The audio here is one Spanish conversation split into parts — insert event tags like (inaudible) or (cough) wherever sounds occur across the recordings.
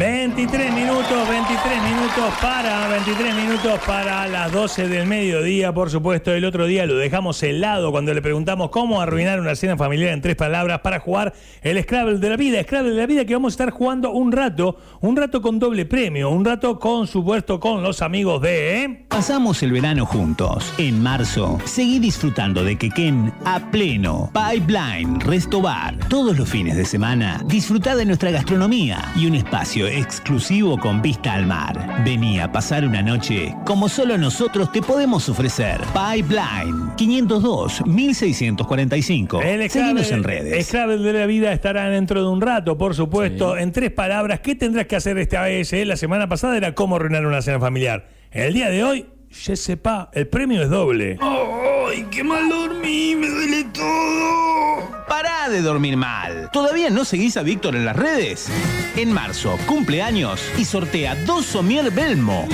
23 minutos, 23 minutos para, 23 minutos para las 12 del mediodía, por supuesto. El otro día lo dejamos helado cuando le preguntamos cómo arruinar una cena familiar en tres palabras para jugar el Scrabble de la vida. Scrabble de la vida que vamos a estar jugando un rato, un rato con doble premio, un rato con supuesto con los amigos de... ¿eh? Pasamos el verano juntos. En marzo, seguí disfrutando de Quequén a pleno. Pipeline, Resto Bar. Todos los fines de semana, disfruta de nuestra gastronomía y un espacio exclusivo con vista al mar. Vení a pasar una noche como solo nosotros te podemos ofrecer. Pipeline, 502 1645. El Seguinos en redes. Scrabble de la vida estará dentro de un rato, por supuesto. En tres palabras, ¿qué tendrás que hacer esta vez? eh? La semana pasada era cómo arruinar una cena familiar. El día de hoy, je sais pas, el premio es doble. ¡Ay, qué mal dormí! ¡Me duele todo! Pará de dormir mal. ¿Todavía no seguís a Víctor en las redes? En marzo, cumpleaños y sortea dos Somier Belmo.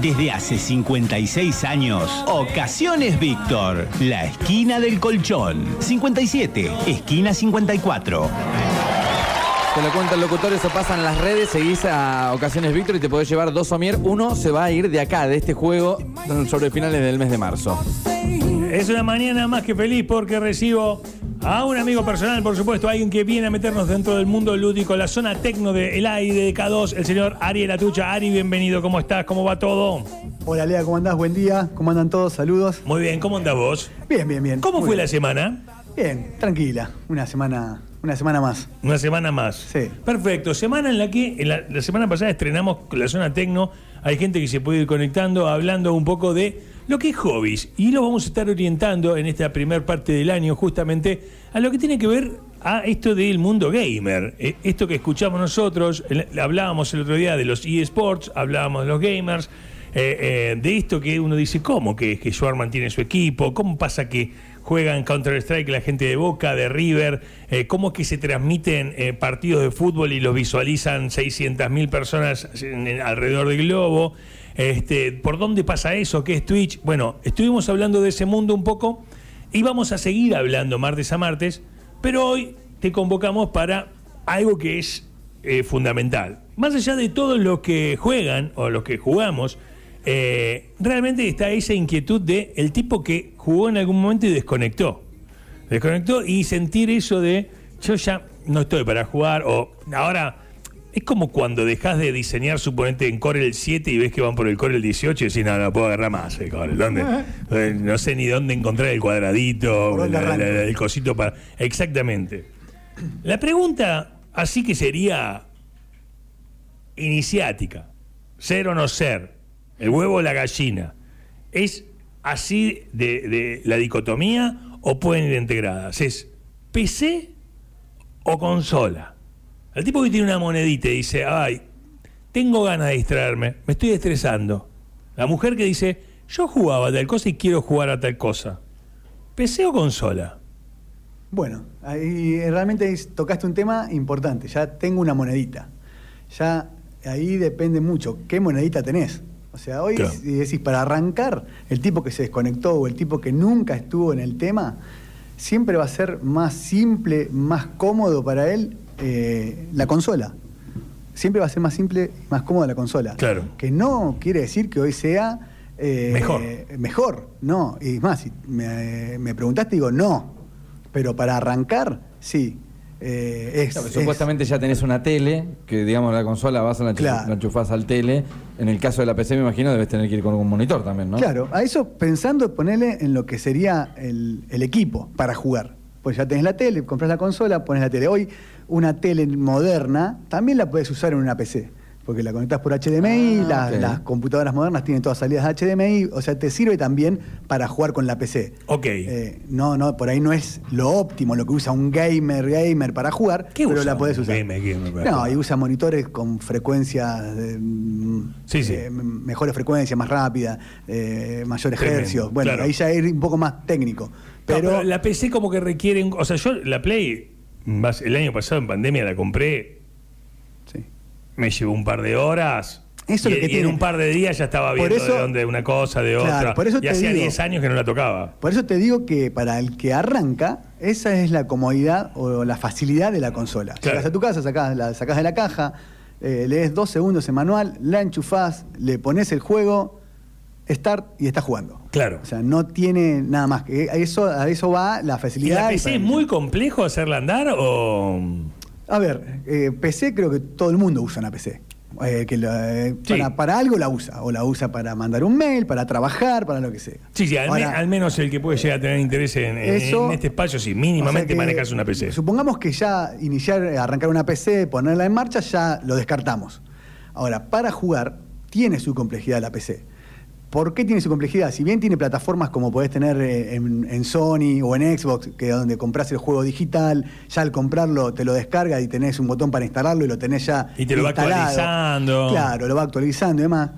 Desde hace 56 años, Ocasiones Víctor, la esquina del colchón. 57, esquina 54. Te lo cuenta el locutor, eso pasa en las redes, seguís a Ocasiones Víctor y te podés llevar dos somier. Uno se va a ir de acá, de este juego, sobre finales del mes de marzo. Es una mañana más que feliz porque recibo a un amigo personal, por supuesto, alguien que viene a meternos dentro del mundo lúdico, la zona tecno del aire de K2, el señor Ari Atucha. Ari, bienvenido, ¿cómo estás? ¿Cómo va todo? Hola Lea, ¿cómo andás? Buen día. ¿Cómo andan todos? Saludos. Muy bien, ¿cómo andás vos? Bien, bien, bien. ¿Cómo Muy fue bien. la semana? Bien, tranquila. Una semana, una semana más. Una semana más. Sí. Perfecto. Semana en la que en la, la semana pasada estrenamos la zona tecno. Hay gente que se puede ir conectando, hablando un poco de lo que es hobbies. Y lo vamos a estar orientando en esta primer parte del año justamente a lo que tiene que ver a esto del mundo gamer. Eh, esto que escuchamos nosotros, hablábamos el otro día de los eSports, hablábamos de los gamers. eh, eh, de esto que uno dice, ¿cómo que, que Schwarman tiene su equipo? ¿Cómo pasa que juegan Counter-Strike la gente de Boca, de River? ¿Cómo que se transmiten partidos de fútbol y los visualizan 600.000 personas en- alrededor del globo? Este, ¿Por dónde pasa eso? ¿Qué es Twitch? Bueno, estuvimos hablando de ese mundo un poco y vamos a seguir hablando martes a martes, pero hoy te convocamos para algo que es eh, fundamental. Más allá de todos los que juegan o los que jugamos, eh, realmente está esa inquietud de el tipo que jugó en algún momento y desconectó. Desconectó y sentir eso de yo ya no estoy para jugar o ahora es como cuando dejas de diseñar suponente en Corel 7 y ves que van por el Corel 18 y decís, no, no puedo agarrar más el Corel. ¿Dónde? Eh, No sé ni dónde encontrar el cuadradito, el cosito para... Exactamente. La pregunta así que sería iniciática, ser o no ser, el huevo o la gallina, ¿es así de, de la dicotomía o pueden ir integradas? ¿Es PC o consola? El tipo que tiene una monedita y dice, ay, tengo ganas de distraerme, me estoy estresando. La mujer que dice, yo jugaba a tal cosa y quiero jugar a tal cosa. ¿PC o consola? Bueno, ahí realmente tocaste un tema importante. Ya tengo una monedita. Ya ahí depende mucho qué monedita tenés. O sea, hoy Claro. si decís para arrancar, el tipo que se desconectó o el tipo que nunca estuvo en el tema, siempre va a ser más simple, más cómodo para él eh, la consola. Siempre va a ser más simple y más cómoda la consola. Claro. Que no quiere decir que hoy sea eh, Mejor. Mejor, no. Y más, si me, me preguntaste, digo no. Pero para arrancar, sí. Eh, es, Claro, es- Supuestamente ya tenés una tele, que digamos la consola vas a la, Claro. la enchufás al tele. En el caso de la PC me imagino debes tener que ir con un monitor también, ¿no? Claro, a eso pensando ponerle en lo que sería el, el equipo para jugar. Pues ya tenés la tele, compras la consola, pones la tele. Hoy una tele moderna también la puedes usar en una PC. Porque la conectás por HDMI, Ah, las, computadoras modernas tienen todas salidas HDMI, o sea, te sirve también para jugar con la PC. Ok. Eh, no, no, por ahí no es lo óptimo, lo que usa un gamer, gamer para jugar, ¿Qué pero usa la un usar. gamer, no, jugar? y usa monitores con frecuencias, de, mm, Sí, sí. eh, mejores frecuencias, más rápidas, eh, mayores hercios. Bueno, claro. ahí ya es un poco más técnico. No, Pero, la PC como que requiere, o sea, yo la Play el año pasado en pandemia la compré, sí. me llevó un par de horas. Eso y, lo que y en tiene. un par de días ya estaba viendo eso- de dónde una cosa, de Claro, otra. por eso y hacía digo. 10 años que no la tocaba. Por eso te digo que para el que arranca, esa es la comodidad o la facilidad de la consola. Claro. Llegas a tu casa, sacás, la sacás de la caja, eh, lees dos segundos el manual, la enchufás, le pones el juego, start y estás jugando. Claro. O sea, no tiene nada más. que A eso, a eso va la ¿Y facilidad. la y PC para- es muy complejo hacerla andar o...? A ver, eh, PC creo que todo el mundo usa una PC. Eh, que la- eh, Sí. para, para algo la usa. O la usa para mandar un mail, para trabajar, para lo que sea. Sí, sí, al, me- Ahora, al menos el que puede llegar a tener interés en, Eso- en este espacio, sí, o mínimamente sea manejas una PC. Supongamos que ya iniciar, eh, arrancar una PC, ponerla en marcha, ya lo descartamos. Ahora, para jugar, tiene su complejidad la PC. ¿Por qué tiene su complejidad? Si bien tiene plataformas como podés tener eh, en, en Sony o en Xbox, que es donde compras el juego digital, ya al comprarlo te lo descarga y tenés un botón para instalarlo y lo tenés ya Y te lo va actualizando. Claro, lo va actualizando y demás.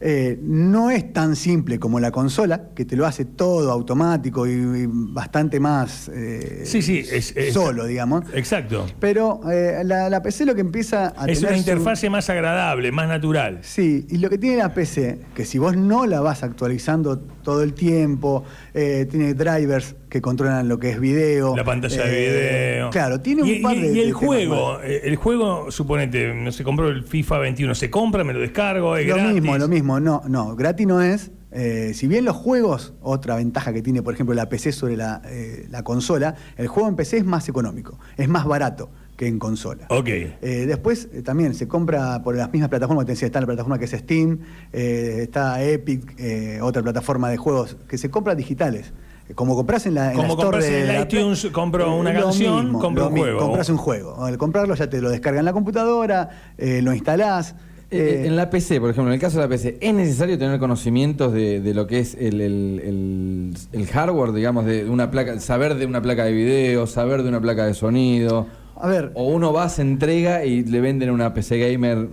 Eh, no es tan simple como la consola, que te lo hace todo automático y, y bastante más eh, Sí, sí, es- es- solo, digamos. Exacto. Pero eh, la, la PC lo que empieza a Es tener una su- interfase más agradable, más natural. Sí, y lo que tiene la PC, que si vos no la vas actualizando todo el tiempo, tiene drivers que controlan lo que es video. La pantalla eh, de video. Claro, tiene un y, par de y el juego, eh, el juego, suponete, no se compró el FIFA 21, se compra, me lo descargo, es Lo gratis. mismo, lo mismo. No, no, gratis no es. Eh, si bien los juegos, otra ventaja que tiene, por ejemplo, la PC sobre la, eh, la consola, el juego en PC es más económico, es más barato que en consola. Ok. Eh, después eh, también se compra por las mismas plataformas, te decía, está la plataforma que es Steam, eh, está Epic, eh, otra plataforma de juegos que se compra digitales. Como compras en la, en la Como store compras de en el la iTunes, compro una lo canción, mismo, compro lo un mismo, juego. Compras un juego. Al comprarlo ya te lo descarga en la computadora, eh, lo instalás. Eh, eh, en la PC, por ejemplo, en el caso de la PC, ¿es necesario tener conocimientos de, de lo que es el, el- el- el hardware, digamos, de una placa, saber de una placa de video, saber de una placa de sonido? A ver, O uno va, se entrega y le venden una PC gamer.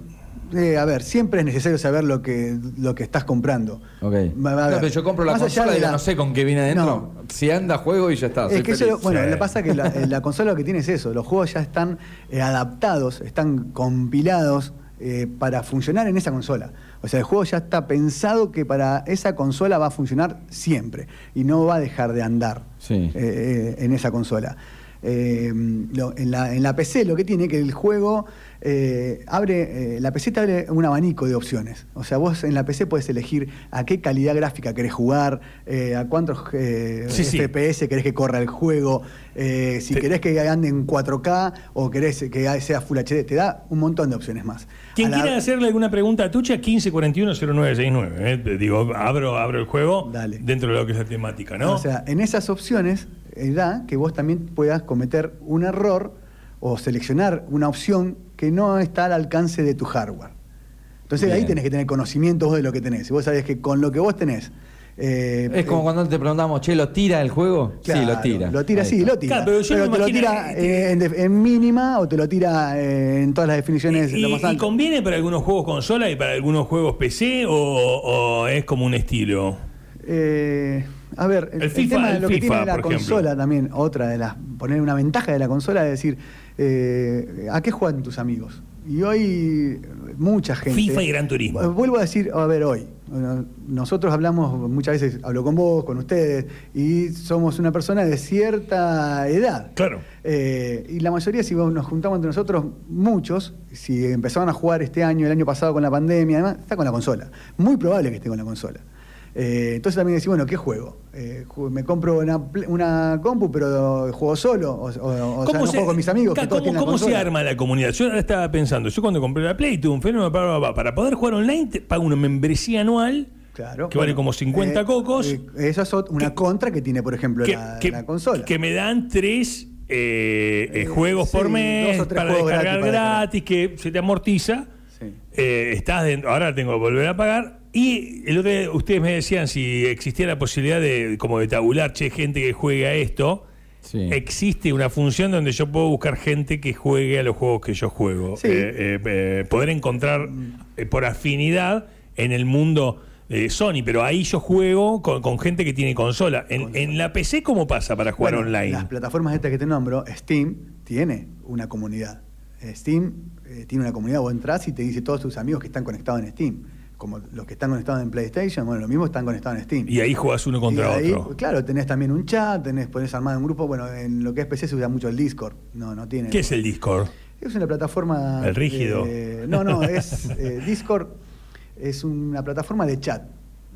Eh, a ver, siempre es necesario saber lo que, lo que estás comprando. Ok. No, pero yo compro la consola y la- no sé con qué viene adentro. No. Si anda, juego y ya está. soy Es que eso, bueno, Sí. lo que pasa es que la, eh, la consola lo que tiene es eso, los juegos ya están eh, adaptados, están compilados eh, para funcionar en esa consola. O sea, el juego ya está pensado que para esa consola va a funcionar siempre y no va a dejar de andar Sí. eh, eh, en esa consola. Eh, lo- en, la, en la PC lo que tiene que el juego eh, abre, eh, la PC te abre un abanico de opciones. O sea, vos en la PC puedes elegir a qué calidad gráfica querés jugar, a cuántos Sí, sí. FPS querés que corra el juego, si querés que ande en 4K o querés que sea Full HD, te da un montón de opciones más. Quien la- quiera hacerle alguna pregunta a Tucha, 1541-0969. ¿eh? Te Digo, abro, abro el juego Dale. dentro de lo que es la temática, ¿no? O sea, en esas opciones da que vos también puedas cometer un error o seleccionar una opción que no está al alcance de tu hardware. Entonces ahí tenés que tener conocimiento vos de lo que tenés. Y vos sabés que con lo que vos tenés... eh, Es como eh, cuando te preguntamos, che, ¿lo tira el juego? sí, lo tira. Lo tira, sí, lo tira. Claro, pero yo te lo tira eh, en, mínima o te lo tira eh, en todas las definiciones ¿Y, lo más y alto. conviene para algunos juegos consola y para algunos juegos PC o, o es como un estilo? Eh, a ver, el, El el FIFA- tema de el lo que FIFA, tiene la ejemplo. consola también, otra de las, poner una ventaja de la consola es decir, eh, ¿a qué juegan tus amigos? Y hoy mucha gente... FIFA y Gran Turismo. Vuelvo a decir, a ver, hoy, nosotros hablamos, muchas veces hablo con vos, con ustedes, y somos una persona de cierta edad. Claro. Eh, y la mayoría, si nos juntamos entre nosotros, muchos, si empezaron a jugar este año, el año pasado con la pandemia, además, está con la consola. Muy probable que esté con la consola. Eh, entonces también decís, bueno, ¿qué juego? Eh, me compro una, una compu, pero juego solo, o, o- o sea, no se- juego con mis amigos, ca- que todos ¿Cómo, se arma la comunidad? Yo ahora estaba pensando, yo cuando compré la Play tuve un fenómeno para, para- poder jugar online, te pago una membresía anual Claro, que vale bueno, como 50 eh, cocos. esa es una que- contra que tiene, por ejemplo, que, la, que- la consola. que me dan tres eh, eh, Eh, juegos sí, por mes dos o tres para descargar gratis para gratis, que se te amortiza. Sí. Estás dentro- ahora tengo que volver a pagar. Y el otro día ustedes me decían si existía la posibilidad de como de tabular, che, gente que juegue a esto. Sí. Existe una función donde yo puedo buscar gente que juegue a los juegos que yo juego. Sí. Eh, eh, eh, poder encontrar eh, por afinidad en el mundo de Sony, pero ahí yo juego con, con gente que tiene consola. En, en la PC, ¿cómo pasa para jugar Bueno, online? Las plataformas estas que te nombro, Steam tiene una comunidad. Steam eh, tiene una comunidad, vos entras y te dice todos tus amigos que están conectados en Steam. Como los que están conectados en PlayStation, bueno, lo mismo están conectados en Steam. Y ahí juegas uno contra ahí, otro. Claro, tenés también un chat, tenés, podés armar un grupo. Bueno, en lo que es PC se usa mucho el Discord. No, no tiene. ¿Qué es el Discord? Es una plataforma. El rígido. eh, no, no, es. (laughs) eh, Discord es una plataforma de chat.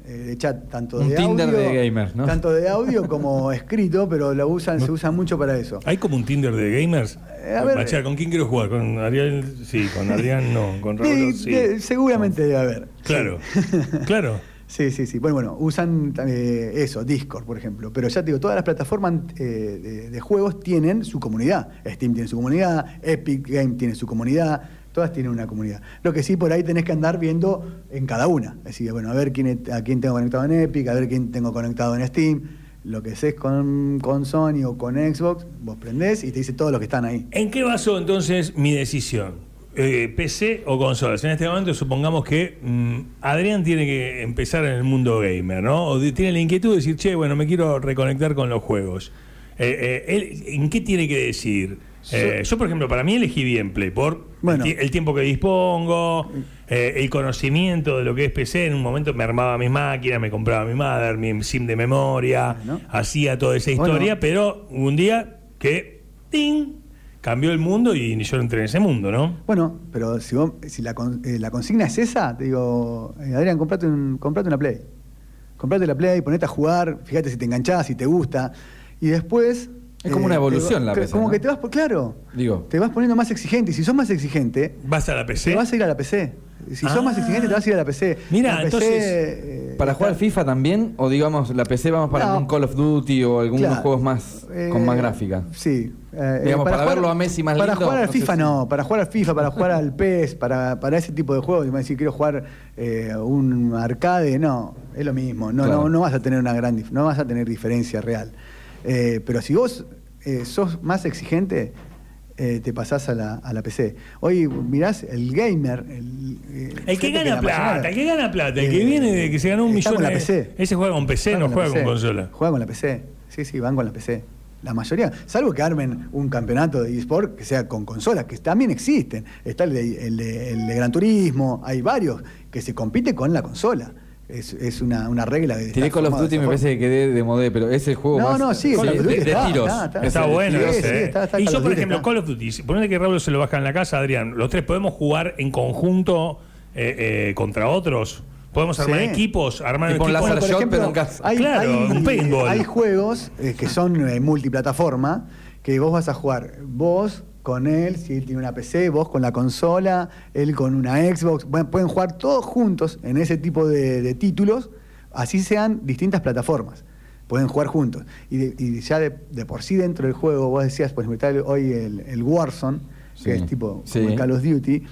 Eh, de chat tanto Un de Tinder audio, de gamers, ¿no? Tanto de audio como (laughs) escrito, pero lo usan, se usa mucho para eso. ¿Hay como un Tinder de gamers? Eh, a ver, ¿con quién quiero jugar? ¿Con Ariel? Sí, con Adrián no, con Raúl Sí, sí. de- seguramente debe haber. Claro, Sí. claro. (laughs) Sí, sí, sí. Bueno, bueno, usan eh, eso, Discord, por ejemplo. Pero ya te digo, todas las plataformas eh, de, de juegos tienen su comunidad. Steam tiene su comunidad, Epic Game tiene su comunidad, todas tienen una comunidad. Lo que sí, por ahí tenés que andar viendo en cada una. Es decir, bueno, a ver quién, a quién tengo conectado en Epic, a ver quién tengo conectado en Steam. Lo que sé con, con Sony o con Xbox, vos prendés y te dice todos los que están ahí. ¿En qué basó entonces mi decisión? Eh, ¿PC o consolas? En este momento supongamos que mm, Adrián tiene que empezar en el mundo gamer, ¿no? O tiene la inquietud de decir, che, bueno, me quiero reconectar con los juegos. Eh, eh, ¿En qué tiene que decidir? Eh, yo, por ejemplo, para mí elegí bien Play por Bueno. el, ti- el tiempo que dispongo, eh, el conocimiento de lo que es PC. En un momento me armaba mis máquinas, me compraba mi mother, mi SIM de memoria, Bueno. hacía toda esa Bueno. historia, pero hubo un día que ¡ting! cambió el mundo y yo entré en ese mundo, ¿no? Bueno, pero si, vos- si la, eh, la consigna es esa, te digo, Adrián, comprate, un, comprate una Play. Comprate la Play, ponete a jugar, fíjate si te enganchás, si te gusta. Y después... Es como una te evolución va- la PC, Como ¿no? que te vas, por- claro, Digo. te vas poniendo más exigente. Y si sos más exigente, ¿Vas a la PC? te vas a ir a la PC. Si Ah. sos más exigente, te vas a ir a la PC. Mira, La PC, entonces, eh, ¿Para jugar FIFA también? ¿O digamos, la PC vamos para No. algún Call of Duty o algunos Claro. juegos más Eh, con más gráfica? Sí. eh, Digamos, para jugar- verlo a Messi más Para lindo, jugar al no FIFA si- no, para jugar al FIFA, para jugar al PES, para, para ese tipo de juegos, y decir quiero jugar eh, un arcade, no, es lo mismo, no, Claro. no, no vas a tener una gran dif- no vas a tener diferencia real. Eh, pero si vos eh, sos más exigente, eh, te pasás a la, a la PC. Hoy mirás el gamer, el, eh, El que gana la plata, el que gana plata, el que viene de que se ganó un millón. con la PC. Ese juega con PC, no juega con consola. Juegan con la PC. Sí, sí, van con la PC. La mayoría, salvo que armen un campeonato de eSport que sea con consolas, que también existen. Está el de, el de- el de Gran Turismo, hay varios que se compite con la consola. Es, es una, una regla de. Tiré Call of Duty y me parece que quedé de modé, pero es el juego No, más no, sí, sí, Call of Duty de está, tiros. está, bueno. Sí, sí, eh. está- está y yo, por ejemplo, está. Call of Duty, ponete que Raúl se lo baja en la casa, Adrián, los tres podemos jugar en conjunto eh, eh, contra otros. Podemos armar Sí. equipos, armar equipos. pero en casa. Hay, Claro, hay- un paintball. hay juegos eh, que son eh, multiplataforma que vos vas a jugar vos con él, si él tiene una PC, vos con la consola, él con una Xbox. Bueno, pueden jugar todos juntos en ese tipo de, de títulos, así sean distintas plataformas. Pueden jugar juntos. Y, de- y ya de, de por sí dentro del juego, vos decías, por ejemplo, está hoy el, el Warzone, Sí. que es tipo Sí. como el Call of Duty.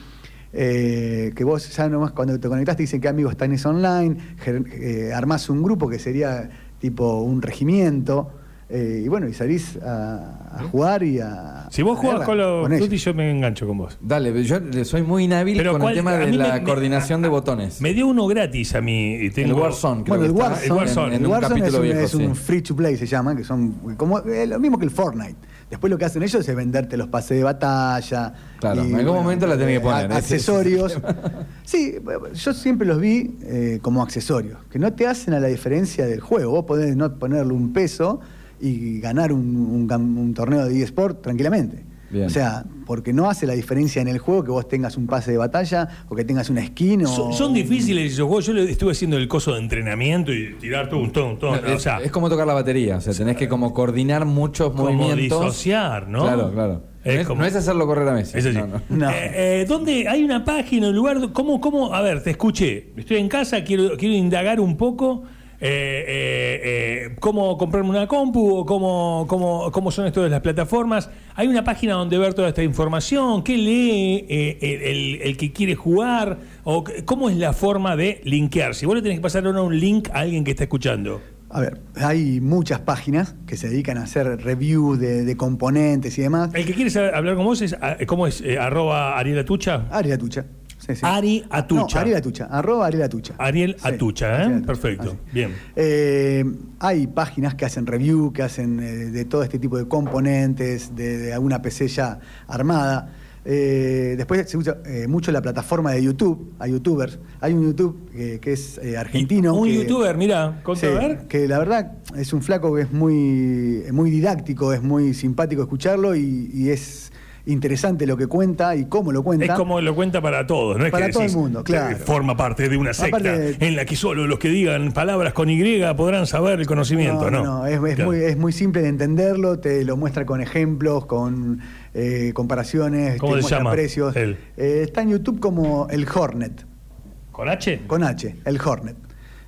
eh, que vos ya nomás cuando te conectás te dicen que amigos tenés online, eh, armás un grupo que sería tipo un regimiento, eh, y bueno, y salís a, a jugar y a. Si vos a jugás con ellos. Duty, yo me engancho con vos. Dale, yo soy muy inhábil Pero con ¿cuál- el tema de me- la me- coordinación de botones. Me dio uno gratis a mí. y el Warzone, creo Bueno, el que está Warzone, El Warzone. en, en el un Warzone es, un, viejo, es un free to play, se llama, que son como eh, lo mismo que el Fortnite. Después lo que hacen ellos es venderte los pases de batalla. Claro, en algún momento la tenés que poner, a- ese es accesorios. (laughs) Sí, yo siempre los vi eh, como accesorios, que no te hacen a la diferencia del juego. Vos podés no ponerle un peso y ganar un, un cam- un torneo de eSport tranquilamente. Bien. O sea, porque no hace la diferencia en el juego que vos tengas un pase de batalla o que tengas una skin o... Son, son difíciles esos juegos. Yo le estuve haciendo el coso de entrenamiento y tirar todo un ton, ton. es, o sea, es como tocar la batería, o sea, tenés que como coordinar muchos como movimientos. disociar, ¿no? Claro, claro. Es no, es, como- no es hacerlo correr a Messi. Es así. no, no. No. Eh, eh, ¿Dónde hay una página, un lugar? ¿Cómo, cómo? A ver, te escuché. Estoy en casa, quiero, quiero indagar un poco. Eh, eh, eh, cómo comprarme una compu o cómo, cómo, cómo son esto de las plataformas. Hay una página donde ver toda esta información. ¿Qué lee eh, el, el- que quiere jugar? ¿O cómo es la forma de linkear? Si vos le tenés que pasar ahora un link a alguien que está escuchando. A ver, hay muchas páginas que se dedican a hacer reviews de, de componentes y demás. El que quiere saber- hablar con vos es, ¿cómo es? Eh, arroba Ariel Atucha. Ari Atucha. Sí, sí. Ari Atucha. No, Ariel Atucha. Arroba Ariel Atucha. Ariel Sí, Atucha, ¿eh? Ariel Atucha. Perfecto. Así. Bien. Eh, hay páginas que hacen review, que hacen eh, de todo este tipo de componentes, de, de alguna PC ya armada. Eh, después se usa eh, mucho la plataforma de YouTube. Hay youtubers. Hay un YouTube que, que es eh, argentino. Un que- youtuber, mira, Sí, que la verdad es un flaco que es muy, muy didáctico, es muy simpático escucharlo y, y es, interesante lo que cuenta y cómo lo cuenta. Es como lo cuenta para todos, no es Para que todo el mundo, claro. eh, Forma parte de una secta de- en la que solo los que digan palabras con Y podrán saber el conocimiento, ¿no? No, es, es Claro. muy, es muy simple de entenderlo, te lo muestra con ejemplos, con eh, comparaciones, ¿Cómo te se llama precios. Eh, está en YouTube como el Hornet, ¿Con H? con H, el Hornet.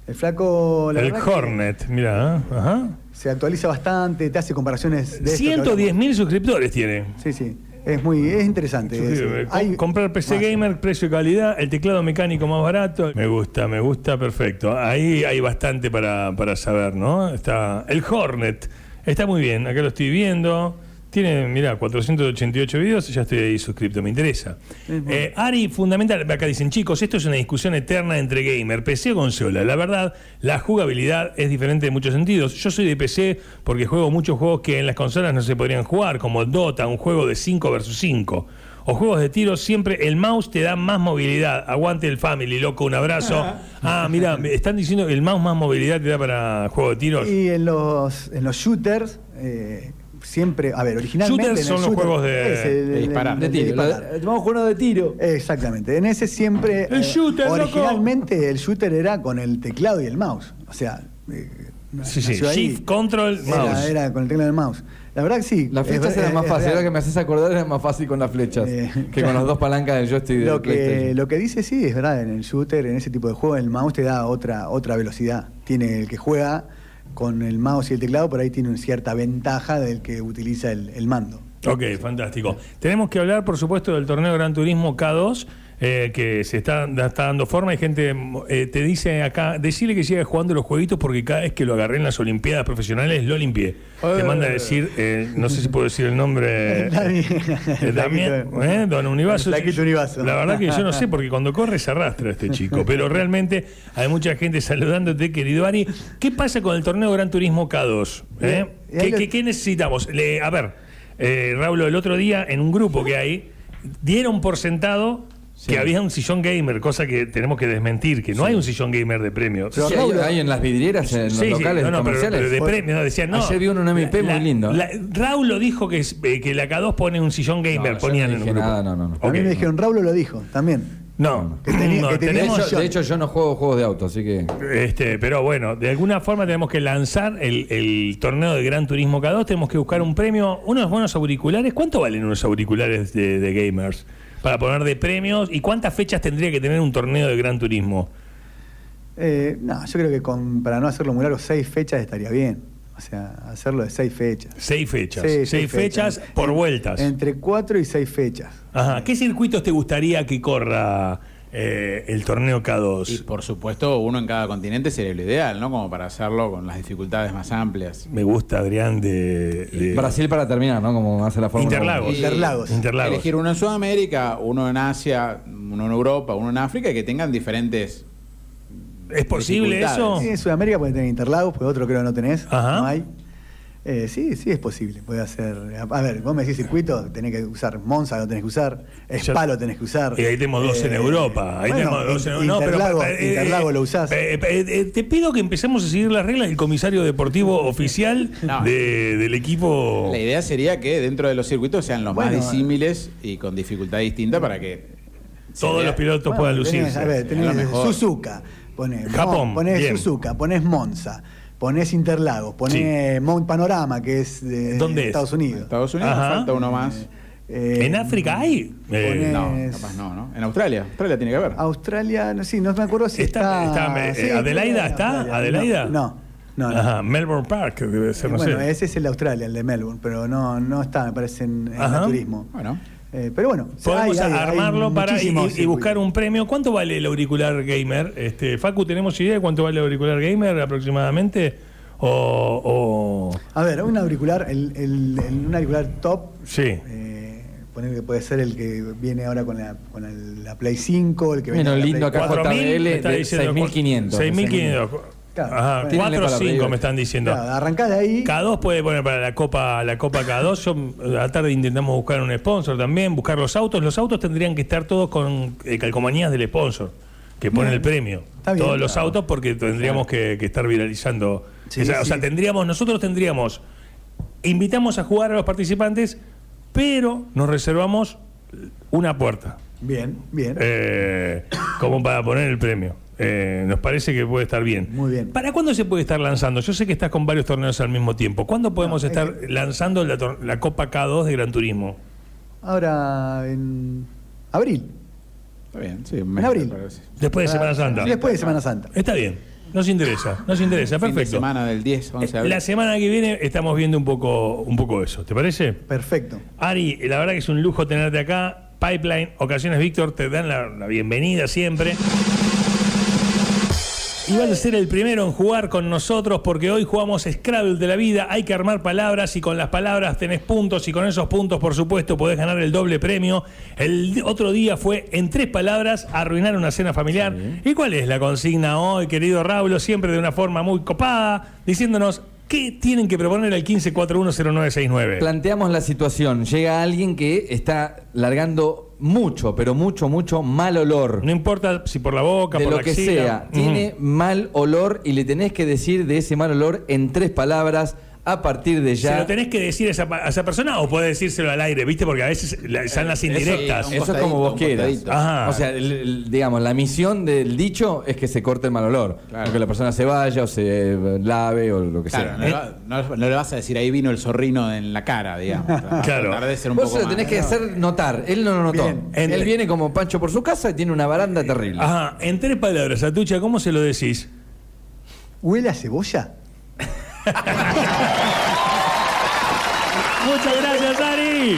El flaco. la el Hornet, mira, ¿eh? ajá. Se actualiza bastante, te hace comparaciones de esto que 110 hablamos. mil suscriptores tiene. Sí, sí. Es muy es interesante. Es- Eh, hay comprar PC más. Gamer, precio y calidad, el teclado mecánico más barato. Me gusta, me gusta, perfecto. Ahí hay bastante para, para saber, ¿no? Está el Hornet, está muy bien, acá lo estoy viendo. Tiene, mira, 488 videos, ya estoy ahí suscrito, me interesa. Eh, Ari, fundamental, acá dicen, chicos, esto es una discusión eterna entre gamer, PC o consola. La verdad, la jugabilidad es diferente en muchos sentidos. Yo soy de PC porque juego muchos juegos que en las consolas no se podrían jugar, como Dota, un juego de 5 versus 5. O juegos de tiro, siempre el mouse te da más movilidad. Aguante el family, loco, un abrazo. (laughs) Ah, mira, me están diciendo que el mouse más movilidad te da para juego de tiros. Y en los, en los shooters, eh, siempre. A ver, originalmente. Shooters son los shooter juegos de- es el- de disparar. De tiro. Vamos de tiro. Exactamente. En ese siempre. El eh, shooter, loco. Originalmente el shooter era con el teclado y el mouse. O sea. eh, Sí, sí, nació ahí. Shift, Control, Era- Mouse. Era, con el teclado y el mouse. La verdad que sí. Las es flechas ver- eran más es fáciles. Ahora que me haces acordar, era más fácil con las flechas Eh, que claro. con las dos palancas del joystick de Lo que, PlayStation. lo que dice sí es verdad, en el shooter, en ese tipo de juego, el mouse te da otra, otra velocidad. Tiene el que juega con el mouse y el teclado, por ahí tiene una cierta ventaja del que utiliza el, mando. Ok, fantástico. Tenemos que hablar, por supuesto, del torneo Gran Turismo K2, eh, que se está, está dando forma. Hay gente, eh, te dice acá, decirle que siga jugando los jueguitos porque cada vez que lo agarré en las Olimpiadas profesionales lo limpié. Te manda a decir, eh, no sé si puedo decir el nombre. (laughs) ¿eh? Don Univaso. La verdad que yo no sé, porque cuando corre se arrastra este chico. Pero realmente hay mucha gente saludándote, querido Ari. ¿Qué pasa con el torneo Gran Turismo K2? ¿Eh? Y ahí ¿Qué, lo- qué- qué necesitamos? Le- a ver, Raúl, el otro día en un grupo que hay, dieron por sentado que había un sillón gamer, cosa que tenemos que desmentir, que no hay un sillón gamer de premio. Sí, hay, hay en las vidrieras, en los Sí, sí, locales no, no, pero- comerciales. pero de premio, no, decían, no. Ayer vi uno en MP La- muy lindo. la- Raúl lo dijo que, eh, que la K2 pone un sillón gamer, ponían no en un grupo. nada, no, no, no. A mí me dijeron, Raúl lo dijo también. No, Que tenía- no, que tenía de, hecho, sillón. de hecho, yo no juego juegos de auto, así que. Este, pero bueno, de alguna forma tenemos que lanzar el, el torneo de Gran Turismo K2, tenemos que buscar un premio, unos buenos auriculares. ¿Cuánto valen unos auriculares de, de gamers para poner de premios? ¿Y cuántas fechas tendría que tener un torneo de Gran Turismo? Eh, no, yo creo que con, para no hacerlo muy largo, seis fechas estaría bien. O sea, hacerlo de seis fechas. Seis fechas. Sí, seis, fechas, por En- vueltas. Entre cuatro y seis fechas. Ajá. ¿Qué circuitos te gustaría que corra eh, el torneo Y K2? por supuesto, uno en cada continente sería lo ideal, ¿no? Como para hacerlo con las dificultades más amplias. Me gusta, Adrián, de, de- Brasil para terminar, ¿no? Como hace la Fórmula Interlagos. Interlagos. Interlagos. Elegir uno en Sudamérica, uno en Asia, uno en Europa, uno en África y que tengan diferentes. ¿Es posible eso? Sí, en Sudamérica puede tener Interlagos, porque otro creo que no tenés. Ajá. No hay. Eh, sí, sí es posible. Puede hacer. A ver, vos me decís circuito, tenés que usar Monza, lo tenés que usar. Spa lo tenés que usar. Y ahí tenemos dos en Eh, Europa. Ahí bueno, tenemos dos en In- no, pero, Interlago, eh, Interlago lo usás. eh, eh, eh, te pido que empecemos a seguir las reglas del comisario deportivo oficial No. de- del equipo. La idea sería que dentro de los circuitos sean los Bueno, más disímiles y con dificultad distinta para que. Todos vea- los pilotos Bueno, puedan tenés, lucirse. A ver, tenés lo mejor. Suzuka, ponés, Japón, ponés bien. Suzuka, ponés Monza, ponés Interlagos, ponés Mount Panorama, que es de ¿Dónde es? Estados Unidos. Estados Unidos Ajá. falta uno más. Eh, ¿En África hay? Eh, ponés- No, capaz no, ¿no? En Australia. Australia tiene que haber. Australia, no, sí, no me acuerdo si Está- está. está, eh, ¿Adelaida está? Australia. ¿Adelaida? No, no, no. Ajá, Melbourne Park, debe ser, no bueno, sé. ese es el de Australia, el de Melbourne, pero no, no está, me parece, en, el turismo. Bueno. Eh, pero bueno, Podemos hay- hay- hay armarlo para y, buscar un premio. ¿Cuánto vale el auricular gamer? Este, Facu, ¿tenemos idea de cuánto vale el auricular gamer aproximadamente? O, o- A ver, un auricular, el, el- el- un auricular top, sí. eh, poner que puede ser el que viene ahora con la, con el- la Play 5, el que viene la lindo Play acá 4. 4.000, JBL de diciendo 6.500. 6.500. Claro, Ajá, bueno. 4 o Tírenle para 5 arriba. me están diciendo. Claro, arrancás de ahí. K2 puede poner para la Copa la Copa K2. (laughs) Yo, a la tarde intentamos buscar un sponsor también, buscar los autos. Los autos tendrían que estar todos con eh, calcomanías del sponsor, que pone el premio. Bien, todos los claro. autos porque tendríamos que, que estar viralizando. Sí, O sí. sea, tendríamos, nosotros tendríamos, invitamos a jugar a los participantes pero nos reservamos una puerta Bien, bien. eh, como para poner el premio. Eh, nos parece que puede estar bien. Muy bien. ¿Para cuándo se puede estar lanzando? Yo sé que estás con varios torneos al mismo tiempo. ¿Cuándo podemos No, es estar lanzando la, Copa K2 de Gran Turismo? Ahora en abril. Está bien, sí. mes, abril. Después de Semana Santa. Después de Semana Santa. Está bien. Nos interesa. Nos interesa. (laughs) Fin de Perfecto. semana del 10, 11 de abril. La semana que viene estamos viendo un poco, un poco eso. ¿Te parece? Perfecto. Ari, la verdad que es un lujo tenerte acá. Pipeline, Ocasiones Víctor, te dan la, la bienvenida siempre. Y vas a ser el primero en jugar con nosotros porque hoy jugamos Scrabble de la vida. Hay que armar palabras y con las palabras tenés puntos y con esos puntos, por supuesto, podés ganar el doble premio. El otro día fue en tres palabras arruinar una cena familiar. ¿Y cuál es la consigna hoy, querido Raulo? Siempre de una forma muy copada, diciéndonos qué tienen que proponer al 15410969. Planteamos la situación. Llega alguien que está largando mucho, pero mucho, mucho mal olor. No importa si por la boca, de por lo la que axila. sea, tiene mal olor y le tenés que decir de ese mal olor en tres palabras a partir de ¿Se ya. lo tenés que decir a esa, pa- a esa persona o podés decírselo al aire, viste? Porque a veces la- están las indirectas. Eso es como vos quieras. Ajá. O sea, el- el- digamos, la misión del dicho es que se corte el mal olor. Claro. O que la persona se vaya o se eh, lave o lo que Claro, sea. le va- no- no le vas a decir ahí vino el zorrino en la cara, digamos. (laughs) Claro. De ser un Vos poco se lo tenés más. que hacer notar. Él no lo notó. Bien. Él Entre- viene como Pancho por su casa y tiene una baranda terrible. Ajá, en tres palabras, Atucha, ¿cómo se lo decís? ¿Huele a cebolla? (laughs) Muchas gracias, Ari.